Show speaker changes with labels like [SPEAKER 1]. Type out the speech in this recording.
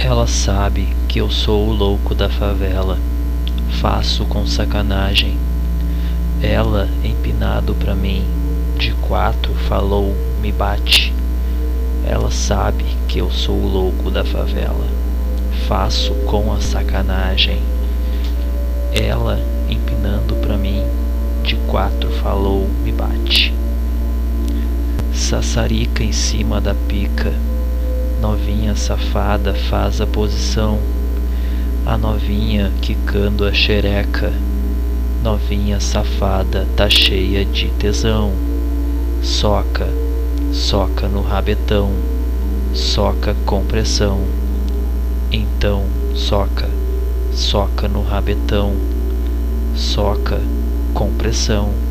[SPEAKER 1] Ela sabe que eu sou o louco da favela, faço com sacanagem. Ela, empinado pra mim, de quatro falou, me bate. Ela sabe que eu sou o louco da favela, faço com a sacanagem. Ela, empinando pra mim, de quatro falou, me bate. Sassarica em cima da pica, novinha safada faz a posição. A novinha quicando a xereca, novinha safada tá cheia de tesão. Soca, soca no rabetão, soca com pressão. Então, soca, soca no rabetão, soca com pressão.